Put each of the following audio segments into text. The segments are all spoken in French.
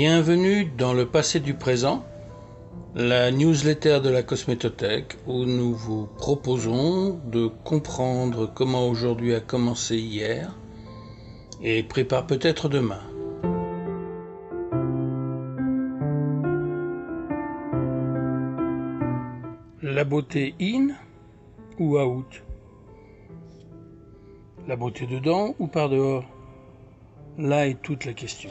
Bienvenue dans le passé du présent, la newsletter de la Cosmétothèque où nous vous proposons de comprendre comment aujourd'hui a commencé hier et prépare peut-être demain. La beauté in ou out? La beauté dedans ou par dehors? Là est toute la question.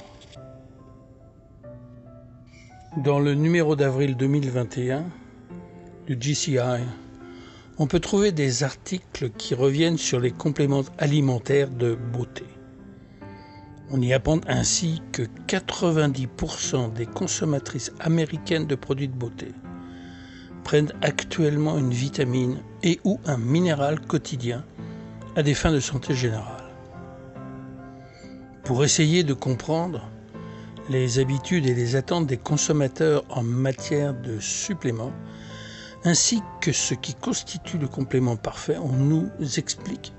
Dans le numéro d'avril 2021 du GCI, on peut trouver des articles qui reviennent sur les compléments alimentaires de beauté. On y apprend ainsi que 90% des consommatrices américaines de produits de beauté prennent actuellement une vitamine et ou un minéral quotidien à des fins de santé générale. Pour essayer de comprendre, les habitudes et les attentes des consommateurs en matière de suppléments, ainsi que ce qui constitue le complément parfait, on nous explique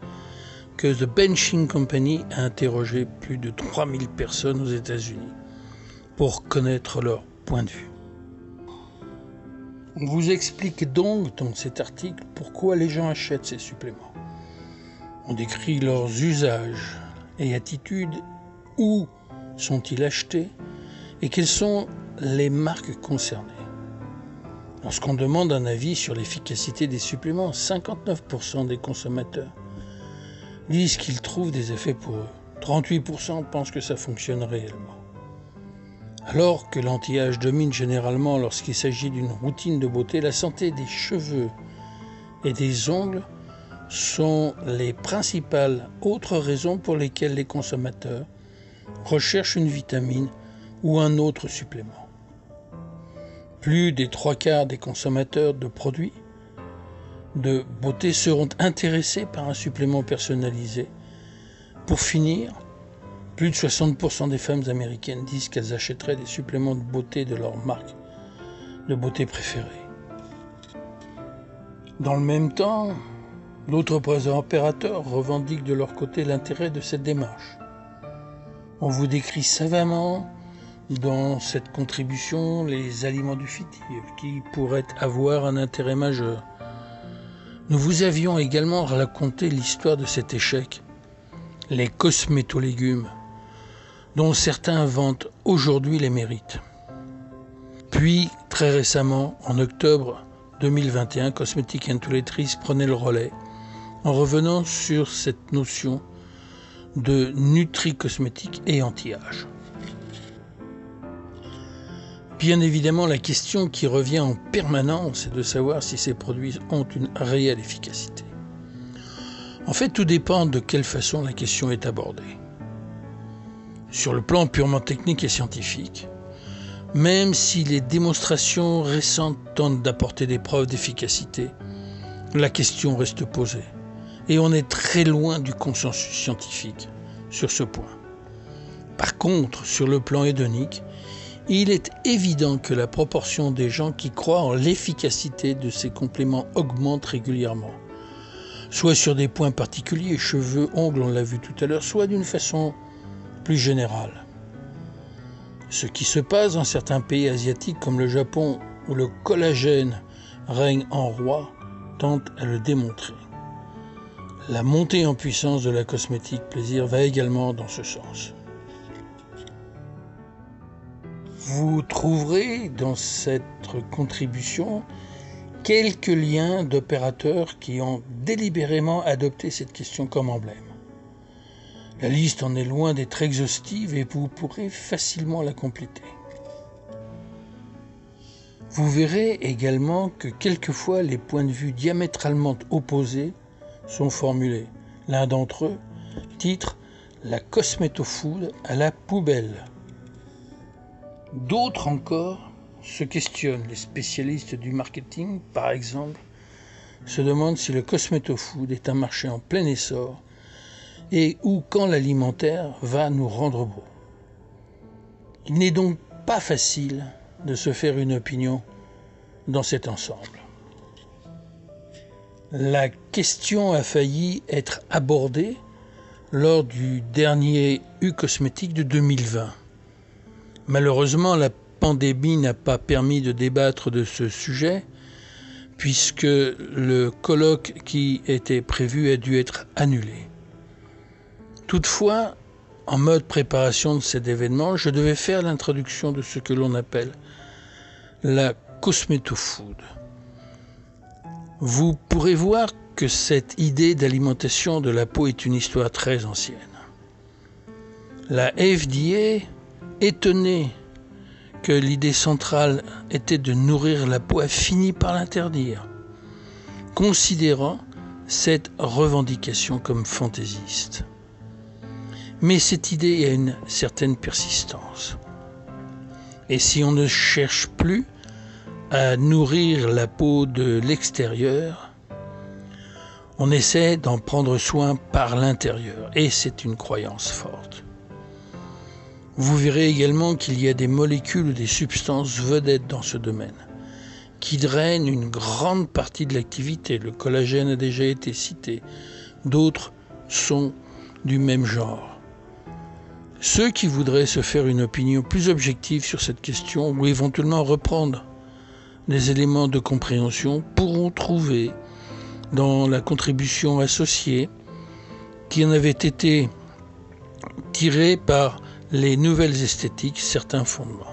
que The Benching Company a interrogé plus de 3000 personnes aux États-Unis pour connaître leur point de vue. On vous explique donc dans cet article pourquoi les gens achètent ces suppléments. On décrit leurs usages et attitudes, où sont-ils achetés et quelles sont les marques concernées. Lorsqu'on demande un avis sur l'efficacité des suppléments, 59% des consommateurs disent qu'ils trouvent des effets pour eux. 38% pensent que ça fonctionne réellement. Alors que l'anti-âge domine généralement lorsqu'il s'agit d'une routine de beauté, la santé des cheveux et des ongles sont les principales autres raisons pour lesquelles les consommateurs recherche une vitamine ou un autre supplément. Plus des trois quarts des consommateurs de produits de beauté seront intéressés par un supplément personnalisé. Pour finir, plus de 60% des femmes américaines disent qu'elles achèteraient des suppléments de beauté de leur marque de beauté préférée. Dans le même temps, d'autres opérateurs revendiquent de leur côté l'intérêt de cette démarche. On vous décrit savamment dans cette contribution les aliments du futur qui pourraient avoir un intérêt majeur. Nous vous avions également raconté l'histoire de cet échec, les cosmétolégumes, dont certains vantent aujourd'hui les mérites. Puis, très récemment, en octobre 2021, Cosmetic Toiletries prenait le relais en revenant sur cette notion de nutri-cosmétique et anti-âge. Bien évidemment, la question qui revient en permanence est de savoir si ces produits ont une réelle efficacité. En fait, tout dépend de quelle façon la question est abordée. Sur le plan purement technique et scientifique, même si les démonstrations récentes tentent d'apporter des preuves d'efficacité, la question reste posée et on est très loin du consensus scientifique sur ce point. Par contre, sur le plan hédonique, il est évident que la proportion des gens qui croient en l'efficacité de ces compléments augmente régulièrement, soit sur des points particuliers, cheveux, ongles, on l'a vu tout à l'heure, soit d'une façon plus générale. Ce qui se passe dans certains pays asiatiques comme le Japon, où le collagène règne en roi, tente à le démontrer. La montée en puissance de la cosmétique plaisir va également dans ce sens. Vous trouverez dans cette contribution quelques liens d'opérateurs qui ont délibérément adopté cette question comme emblème. La liste en est loin d'être exhaustive et vous pourrez facilement la compléter. Vous verrez également que quelquefois les points de vue diamétralement opposés sont formulés. L'un d'entre eux titre La cosmétofood à la poubelle. D'autres encore se questionnent. Les spécialistes du marketing, par exemple, se demandent si le cosmétofood est un marché en plein essor et où quand l'alimentaire va nous rendre beaux. Il n'est donc pas facile de se faire une opinion dans cet ensemble. La question a failli être abordée lors du dernier U cosmétique de 2020. Malheureusement, la pandémie n'a pas permis de débattre de ce sujet, puisque le colloque qui était prévu a dû être annulé. Toutefois, en mode préparation de cet événement, je devais faire l'introduction de ce que l'on appelle la cosmétofood. Vous pourrez voir que cette idée d'alimentation de la peau est une histoire très ancienne. La FDA, étonnée que l'idée centrale était de nourrir la peau, a fini par l'interdire, considérant cette revendication comme fantaisiste. Mais cette idée a une certaine persistance. Et si on ne cherche plus à nourrir la peau de l'extérieur, on essaie d'en prendre soin par l'intérieur. Et c'est une croyance forte. Vous verrez également qu'il y a des molécules ou des substances vedettes dans ce domaine, qui drainent une grande partie de l'activité. Le collagène a déjà été cité. D'autres sont du même genre. Ceux qui voudraient se faire une opinion plus objective sur cette question ou éventuellement reprendre des éléments de compréhension pourront trouver dans la contribution associée qui en avait été tirée par les nouvelles esthétiques certains fondements.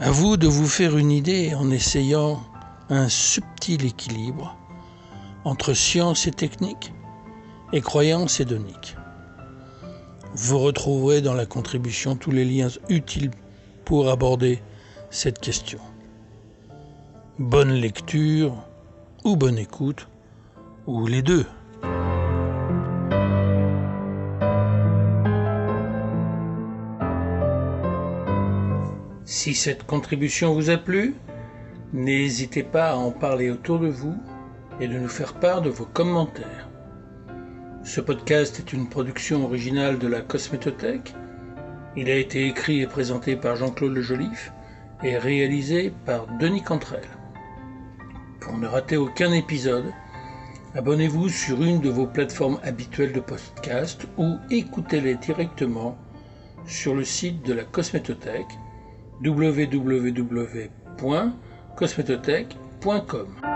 À vous de vous faire une idée en essayant un subtil équilibre entre science et technique et croyance hédonique. Vous retrouverez dans la contribution tous les liens utiles pour aborder cette question. Bonne lecture ou bonne écoute, ou les deux. Si cette contribution vous a plu, n'hésitez pas à en parler autour de vous et de nous faire part de vos commentaires. Ce podcast est une production originale de la Cosmétothèque. Il a été écrit et présenté par Jean-Claude Le Joliffe et réalisé par Denis Cantrel. Pour ne rater aucun épisode, abonnez-vous sur une de vos plateformes habituelles de podcast ou écoutez-les directement sur le site de la Cosmétothèque www.cosmétothèque.com.